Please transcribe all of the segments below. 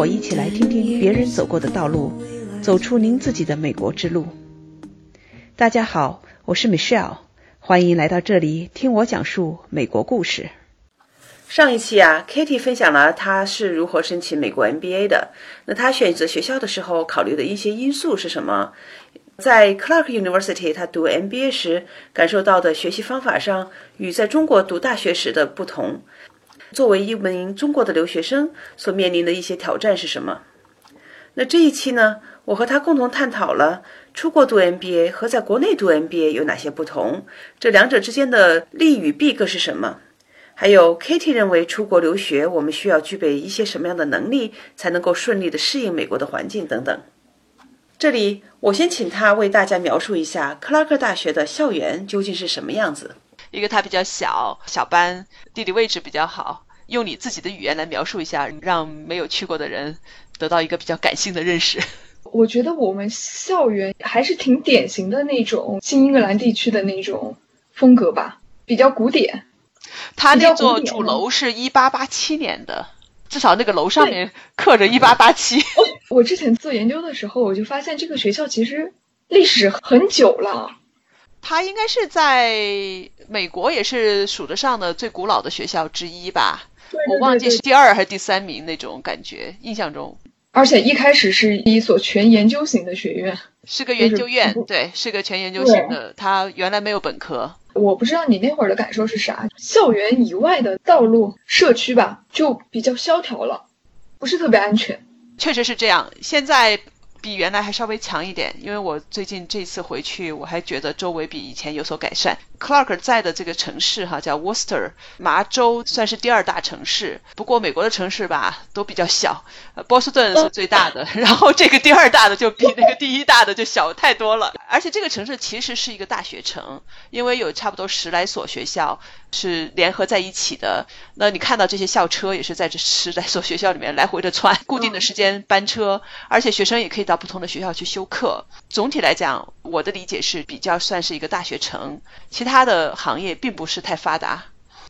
我一起来听听别人走过的道路，走出您自己的美国之路。大家好，我是 Michelle，欢迎来到这里听我讲述美国故事。上一期啊，Katie 分享了她是如何申请美国 MBA 的。那她选择学校的时候考虑的一些因素是什么？在 Clark University，她读 MBA 时感受到的学习方法上与在中国读大学时的不同。作为一名中国的留学生，所面临的一些挑战是什么？那这一期呢，我和他共同探讨了出国读 MBA 和在国内读 MBA 有哪些不同，这两者之间的利与弊各是什么？还有 Katie 认为出国留学我们需要具备一些什么样的能力，才能够顺利的适应美国的环境等等。这里我先请他为大家描述一下克拉克大学的校园究竟是什么样子。一个它比较小，小班，地理位置比较好。用你自己的语言来描述一下，让没有去过的人得到一个比较感性的认识。我觉得我们校园还是挺典型的那种新英格兰地区的那种风格吧，比较古典。它那座主楼是一八八七年的，至少那个楼上面刻着一八八七。我之前做研究的时候，我就发现这个学校其实历史很久了。它应该是在美国也是数得上的最古老的学校之一吧？我忘记是第二还是第三名那种感觉，印象中。而且一开始是一所全研究型的学院，是个研究院，对，是个全研究型的。它原来没有本科。我不知道你那会儿的感受是啥？校园以外的道路、社区吧，就比较萧条了，不是特别安全。确实是这样。现在。比原来还稍微强一点，因为我最近这次回去，我还觉得周围比以前有所改善。Clark 在的这个城市哈叫 Worcester，麻州算是第二大城市。不过美国的城市吧都比较小，波士顿是最大的，然后这个第二大的就比那个第一大的就小太多了。而且这个城市其实是一个大学城，因为有差不多十来所学校。是联合在一起的。那你看到这些校车也是在这十来所学校里面来回的穿，固定的时间班车，而且学生也可以到不同的学校去修课。总体来讲，我的理解是比较算是一个大学城，其他的行业并不是太发达。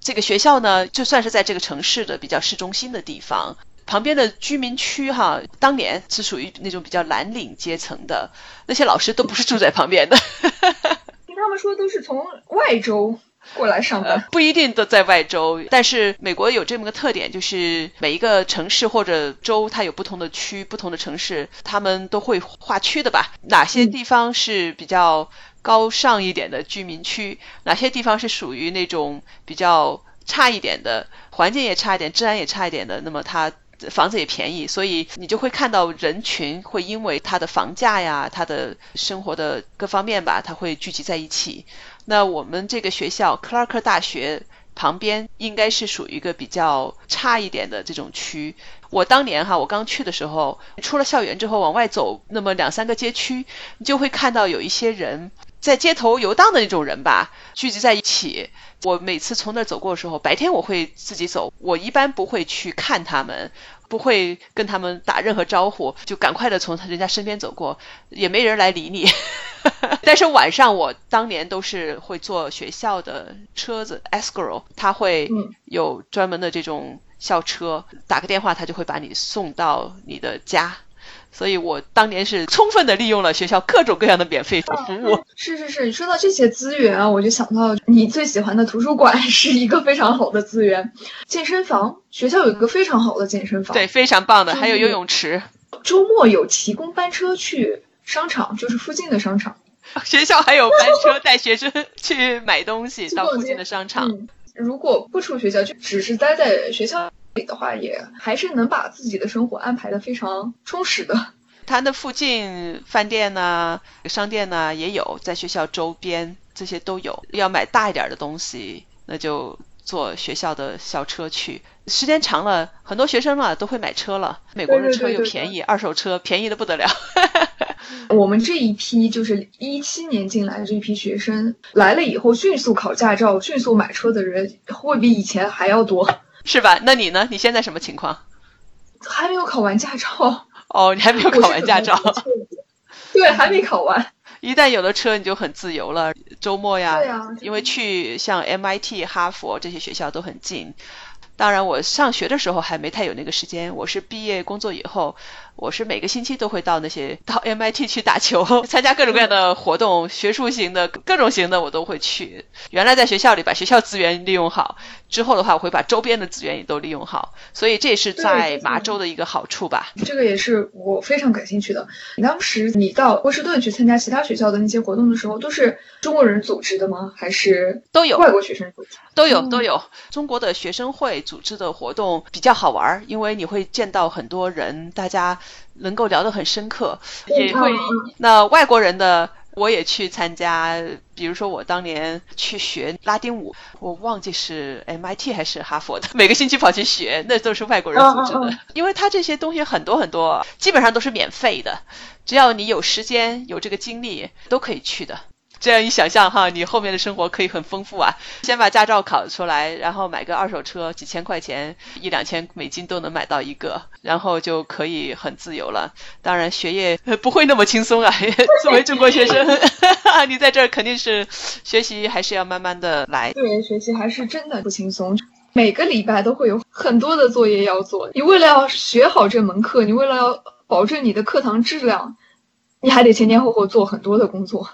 这个学校呢，就算是在这个城市的比较市中心的地方，旁边的居民区哈，当年是属于那种比较蓝领阶层的，那些老师都不是住在旁边的。听他们说都是从外州。过来上班不一定都在外州，但是美国有这么个特点，就是每一个城市或者州，它有不同的区，不同的城市，他们都会划区的吧？哪些地方是比较高尚一点的居民区？哪些地方是属于那种比较差一点的，环境也差一点，治安也差一点的？那么它房子也便宜，所以你就会看到人群会因为它的房价呀，它的生活的各方面吧，它会聚集在一起。那我们这个学校，克拉克大学旁边应该是属于一个比较差一点的这种区。我当年哈，我刚去的时候，出了校园之后往外走，那么两三个街区，你就会看到有一些人在街头游荡的那种人吧，聚集在一起。我每次从那儿走过的时候，白天我会自己走，我一般不会去看他们。不会跟他们打任何招呼，就赶快的从人家身边走过，也没人来理你。但是晚上我当年都是会坐学校的车子，Escrow，他会有专门的这种校车，打个电话他就会把你送到你的家。所以我当年是充分的利用了学校各种各样的免费服务。是是是，你说到这些资源啊，我就想到你最喜欢的图书馆 是一个非常好的资源。健身房，学校有一个非常好的健身房，对，非常棒的，还有游泳池。周末有提供班车去商场，就是附近的商场。学校还有班车带学生 去买东西，到附近的商场。如果不出学校，就只是待在学校。里的话，也还是能把自己的生活安排的非常充实的。它的附近饭店呢、商店呢也有，在学校周边这些都有。要买大一点的东西，那就坐学校的校车去。时间长了，很多学生啊都会买车了。美国的车又便宜，二手车便宜的不得了。我们这一批就是一七年进来的这一批学生来了以后，迅速考驾照、迅速买车的人会比以前还要多。是吧？那你呢？你现在什么情况？还没有考完驾照。哦，你还没有考完驾照。对，还没考完。一旦有了车，你就很自由了。周末呀，因为去像 MIT、哈佛这些学校都很近。当然，我上学的时候还没太有那个时间。我是毕业工作以后，我是每个星期都会到那些 到 MIT 去打球，参加各种各样的活动，学术型的各种型的我都会去。原来在学校里把学校资源利用好，之后的话我会把周边的资源也都利用好，所以这也是在麻州的一个好处吧。这个也是我非常感兴趣的。当时你到波士顿去参加其他学校的那些活动的时候，都是中国人组织的吗？还是都有外国学生组织？都有都有。中国的学生会。组织的活动比较好玩，因为你会见到很多人，大家能够聊得很深刻，也会那外国人的我也去参加，比如说我当年去学拉丁舞，我忘记是 MIT 还是哈佛的，每个星期跑去学，那都是外国人组织的，因为他这些东西很多很多，基本上都是免费的，只要你有时间有这个精力都可以去的。这样一想象哈，你后面的生活可以很丰富啊！先把驾照考出来，然后买个二手车，几千块钱，一两千美金都能买到一个，然后就可以很自由了。当然，学业不会那么轻松啊。作为中国学生，你在这儿肯定是学习还是要慢慢的来。对，学习还是真的不轻松。每个礼拜都会有很多的作业要做。你为了要学好这门课，你为了要保证你的课堂质量，你还得前前后后做很多的工作。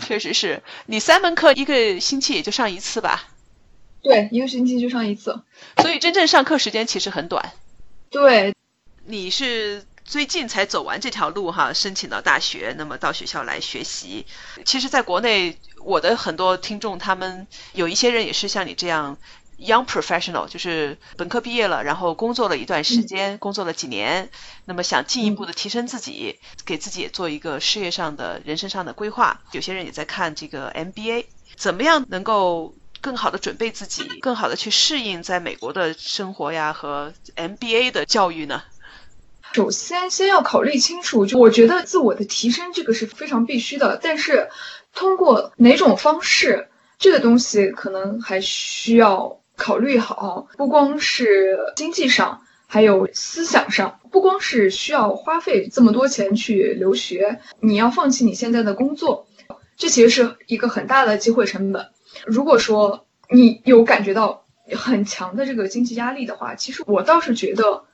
确实是你三门课一个星期也就上一次吧？对，一个星期就上一次，所以真正上课时间其实很短。对，你是最近才走完这条路哈，申请到大学，那么到学校来学习。其实，在国内，我的很多听众，他们有一些人也是像你这样。Young professional 就是本科毕业了，然后工作了一段时间，工作了几年，那么想进一步的提升自己，给自己也做一个事业上的人生上的规划。有些人也在看这个 MBA，怎么样能够更好的准备自己，更好的去适应在美国的生活呀和 MBA 的教育呢？首先，先要考虑清楚，就我觉得自我的提升这个是非常必须的，但是通过哪种方式，这个东西可能还需要。考虑好，不光是经济上，还有思想上，不光是需要花费这么多钱去留学，你要放弃你现在的工作，这其实是一个很大的机会成本。如果说你有感觉到很强的这个经济压力的话，其实我倒是觉得，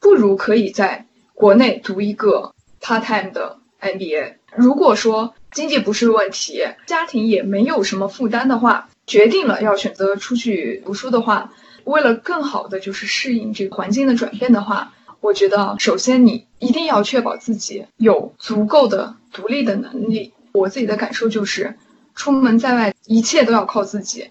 不如可以在国内读一个 part time 的 MBA。如果说经济不是问题，家庭也没有什么负担的话。决定了要选择出去读书的话，为了更好的就是适应这个环境的转变的话，我觉得首先你一定要确保自己有足够的独立的能力。我自己的感受就是，出门在外一切都要靠自己。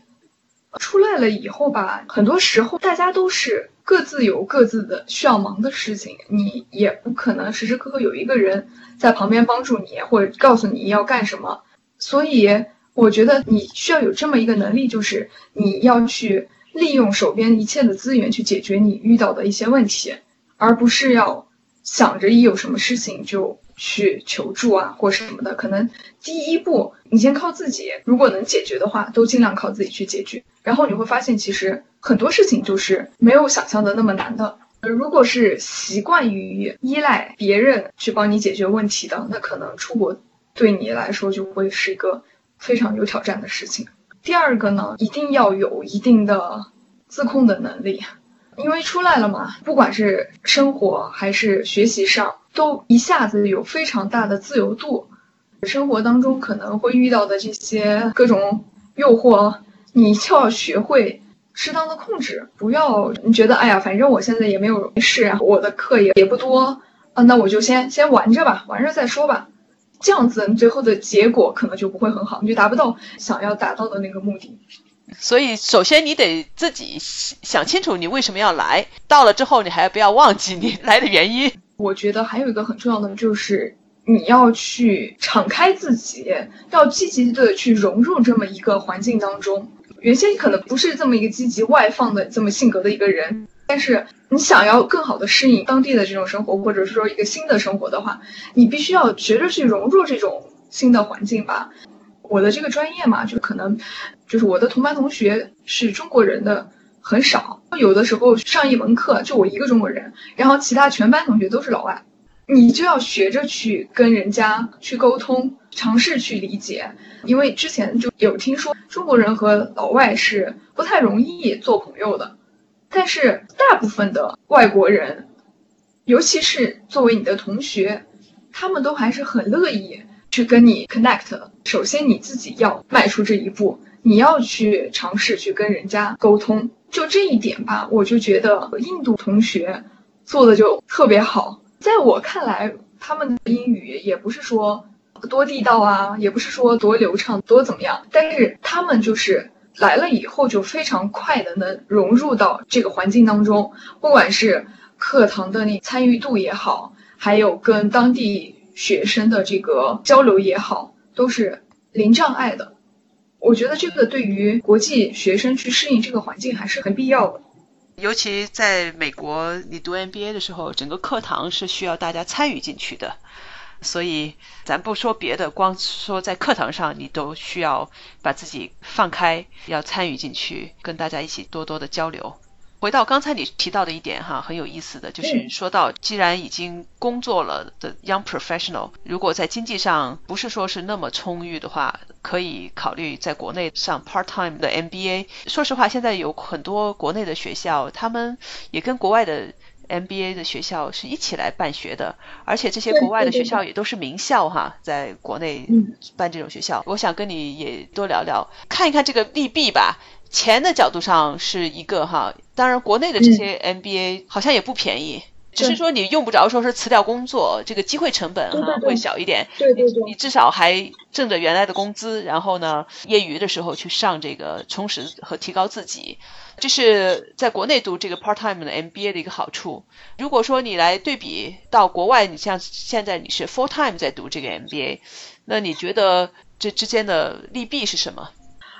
出来了以后吧，很多时候大家都是各自有各自的需要忙的事情，你也不可能时时刻刻有一个人在旁边帮助你或者告诉你要干什么，所以。我觉得你需要有这么一个能力，就是你要去利用手边一切的资源去解决你遇到的一些问题，而不是要想着一有什么事情就去求助啊或什么的。可能第一步你先靠自己，如果能解决的话，都尽量靠自己去解决。然后你会发现，其实很多事情就是没有想象的那么难的。如果是习惯于依赖别人去帮你解决问题的，那可能出国对你来说就会是一个。非常有挑战的事情。第二个呢，一定要有一定的自控的能力，因为出来了嘛，不管是生活还是学习上，都一下子有非常大的自由度。生活当中可能会遇到的这些各种诱惑，你就要学会适当的控制，不要你觉得哎呀，反正我现在也没有事啊，我的课也也不多啊，那我就先先玩着吧，玩着再说吧。这样子，你最后的结果可能就不会很好，你就达不到想要达到的那个目的。所以，首先你得自己想清楚你为什么要来，到了之后你还不要忘记你来的原因。我觉得还有一个很重要的就是你要去敞开自己，要积极的去融入这么一个环境当中。原先可能不是这么一个积极外放的这么性格的一个人。但是你想要更好的适应当地的这种生活，或者是说一个新的生活的话，你必须要学着去融入这种新的环境吧。我的这个专业嘛，就可能就是我的同班同学是中国人的很少，有的时候上一门课就我一个中国人，然后其他全班同学都是老外，你就要学着去跟人家去沟通，尝试去理解，因为之前就有听说中国人和老外是不太容易做朋友的。但是大部分的外国人，尤其是作为你的同学，他们都还是很乐意去跟你 connect。首先你自己要迈出这一步，你要去尝试去跟人家沟通。就这一点吧，我就觉得印度同学做的就特别好。在我看来，他们的英语也不是说多地道啊，也不是说多流畅、多怎么样，但是他们就是来了以后就非常快的能融入到这个环境当中，不管是课堂的那参与度也好，还有跟当地学生的这个交流也好，都是零障碍的。我觉得这个对于国际学生去适应这个环境还是很必要的。尤其在美国，你读 MBA 的时候，整个课堂是需要大家参与进去的。所以，咱不说别的，光说在课堂上，你都需要把自己放开，要参与进去，跟大家一起多多的交流。回到刚才你提到的一点哈，很有意思的就是说到，既然已经工作了的 young professional，如果在经济上不是说是那么充裕的话，可以考虑在国内上 part time 的 MBA。说实话，现在有很多国内的学校，他们也跟国外的 MBA 的学校是一起来办学的，而且这些国外的学校也都是名校哈，在国内办这种学校。我想跟你也多聊聊，看一看这个利弊吧。钱的角度上是一个哈，当然国内的这些 MBA 好像也不便宜，只是说你用不着说是辞掉工作，这个机会成本哈会小一点。对对对，你至少还挣着原来的工资，然后呢，业余的时候去上这个充实和提高自己，这是在国内读这个 part time 的 MBA 的一个好处。如果说你来对比到国外，你像现在你是 full time 在读这个 MBA，那你觉得这之间的利弊是什么？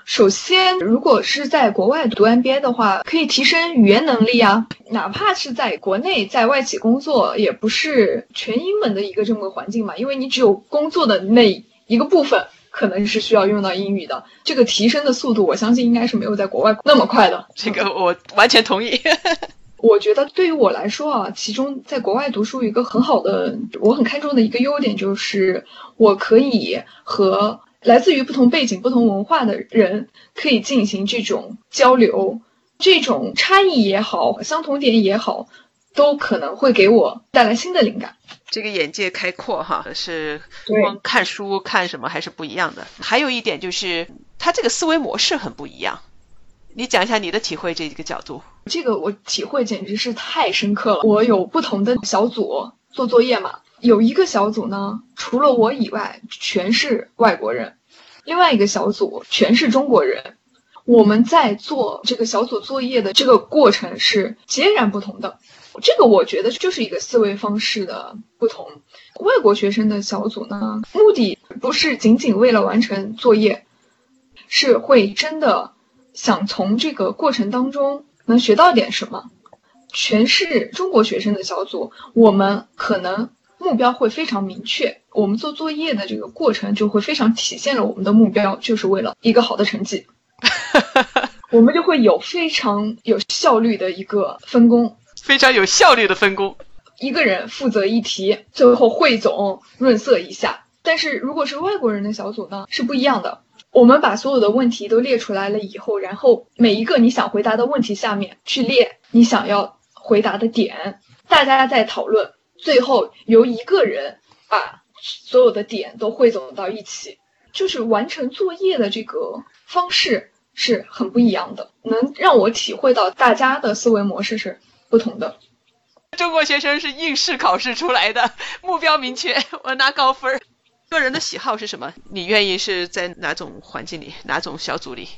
首先，如果是在国外读 MBA 的话，可以提升语言能力啊。哪怕是在国内在外企工作，也不是全英文的一个这么个环境嘛。因为你只有工作的那一个部分可能是需要用到英语的，这个提升的速度，我相信应该是没有在国外那么快的。这个我完全同意。我觉得对于我来说啊，其中在国外读书一个很好的，我很看重的一个优点就是，我可以和。来自于不同背景、不同文化的人可以进行这种交流，这种差异也好，相同点也好，都可能会给我带来新的灵感。这个眼界开阔哈，是光看书看什么还是不一样的。还有一点就是，他这个思维模式很不一样。你讲一下你的体会，这个角度。这个我体会简直是太深刻了。我有不同的小组做作业嘛。有一个小组呢，除了我以外全是外国人，另外一个小组全是中国人。我们在做这个小组作业的这个过程是截然不同的。这个我觉得就是一个思维方式的不同。外国学生的小组呢，目的不是仅仅为了完成作业，是会真的想从这个过程当中能学到点什么。全是中国学生的小组，我们可能。目标会非常明确，我们做作业的这个过程就会非常体现了我们的目标，就是为了一个好的成绩。我们就会有非常有效率的一个分工，非常有效率的分工。一个人负责一题，最后汇总润色一下。但是如果是外国人的小组呢，是不一样的。我们把所有的问题都列出来了以后，然后每一个你想回答的问题下面去列你想要回答的点，大家在讨论。最后由一个人把所有的点都汇总到一起，就是完成作业的这个方式是很不一样的，能让我体会到大家的思维模式是不同的。中国学生是应试考试出来的，目标明确，我拿高分。个人的喜好是什么？你愿意是在哪种环境里，哪种小组里？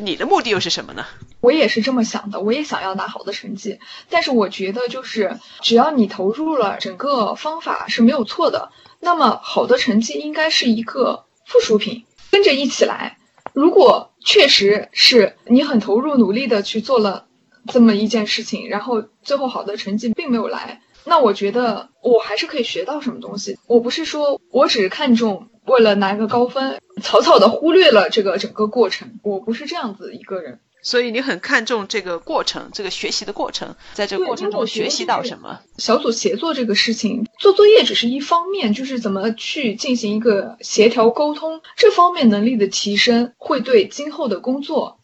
你的目的又是什么呢？我也是这么想的，我也想要拿好的成绩。但是我觉得，就是只要你投入了，整个方法是没有错的。那么好的成绩应该是一个附属品，跟着一起来。如果确实是你很投入、努力的去做了这么一件事情，然后最后好的成绩并没有来，那我觉得我还是可以学到什么东西。我不是说我只看重。为了拿个高分，草草的忽略了这个整个过程。我不是这样子一个人，所以你很看重这个过程，这个学习的过程，在这个过程中学习到什么？小组协作这个事情，做作业只是一方面，就是怎么去进行一个协调沟通，这方面能力的提升会对今后的工作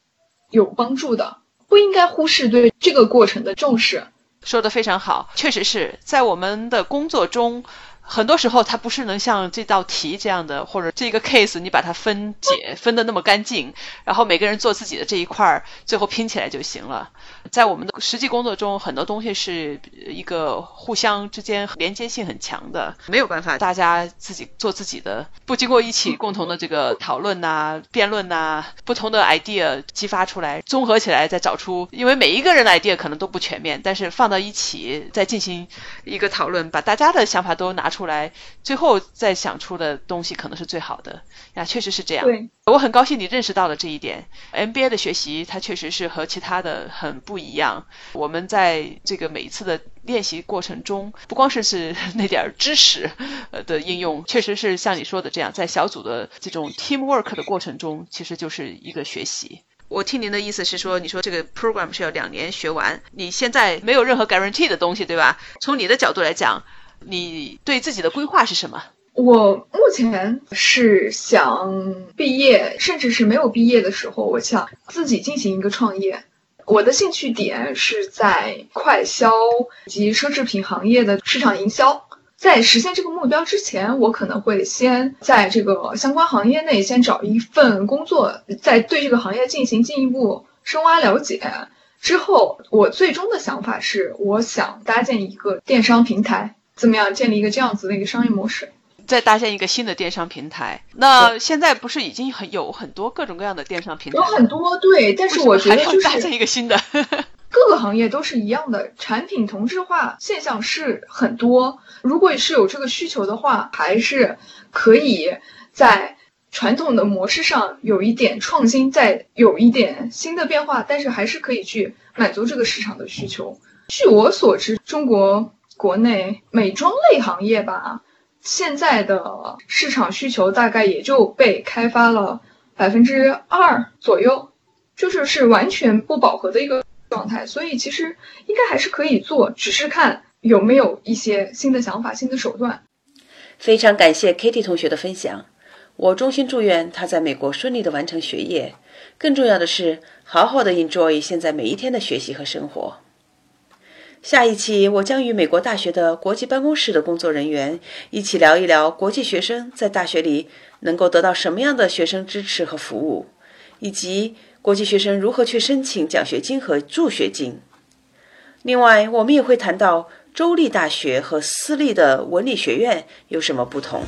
有帮助的。不应该忽视对这个过程的重视。说的非常好，确实是在我们的工作中。很多时候，它不是能像这道题这样的，或者这个 case 你把它分解分得那么干净，然后每个人做自己的这一块儿，最后拼起来就行了。在我们的实际工作中，很多东西是一个互相之间连接性很强的，没有办法大家自己做自己的，不经过一起共同的这个讨论呐、辩论呐，不同的 idea 激发出来，综合起来再找出，因为每一个人的 idea 可能都不全面，但是放到一起再进行一个讨论，把大家的想法都拿出。出来，最后再想出的东西可能是最好的呀，确实是这样。对，我很高兴你认识到了这一点。MBA 的学习，它确实是和其他的很不一样。我们在这个每一次的练习过程中，不光是是 那点儿知识呃的应用，确实是像你说的这样，在小组的这种 teamwork 的过程中，其实就是一个学习。我听您的意思是说，你说这个 program 是要两年学完，你现在没有任何 guarantee 的东西，对吧？从你的角度来讲。你对自己的规划是什么？我目前是想毕业，甚至是没有毕业的时候，我想自己进行一个创业。我的兴趣点是在快销及奢侈品行业的市场营销。在实现这个目标之前，我可能会先在这个相关行业内先找一份工作，再对这个行业进行进一步深挖了解。之后，我最终的想法是，我想搭建一个电商平台。怎么样建立一个这样子的一个商业模式？再搭建一个新的电商平台。那现在不是已经很有很多各种各样的电商平台？有很多对，但是我觉得就是搭建一个新的。各个行业都是一样的，产品同质化现象是很多。如果是有这个需求的话，还是可以在传统的模式上有一点创新，再有一点新的变化，但是还是可以去满足这个市场的需求。据我所知，中国。国内美妆类行业吧，现在的市场需求大概也就被开发了百分之二左右，就是是完全不饱和的一个状态。所以其实应该还是可以做，只是看有没有一些新的想法、新的手段。非常感谢 Kitty 同学的分享，我衷心祝愿他在美国顺利的完成学业，更重要的是好好的 enjoy 现在每一天的学习和生活。下一期，我将与美国大学的国际办公室的工作人员一起聊一聊国际学生在大学里能够得到什么样的学生支持和服务，以及国际学生如何去申请奖学金和助学金。另外，我们也会谈到州立大学和私立的文理学院有什么不同。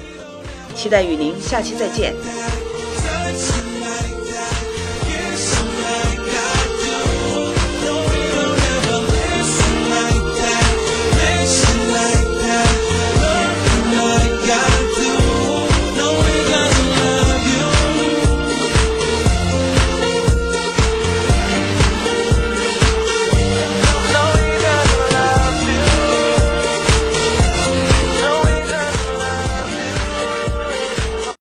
期待与您下期再见。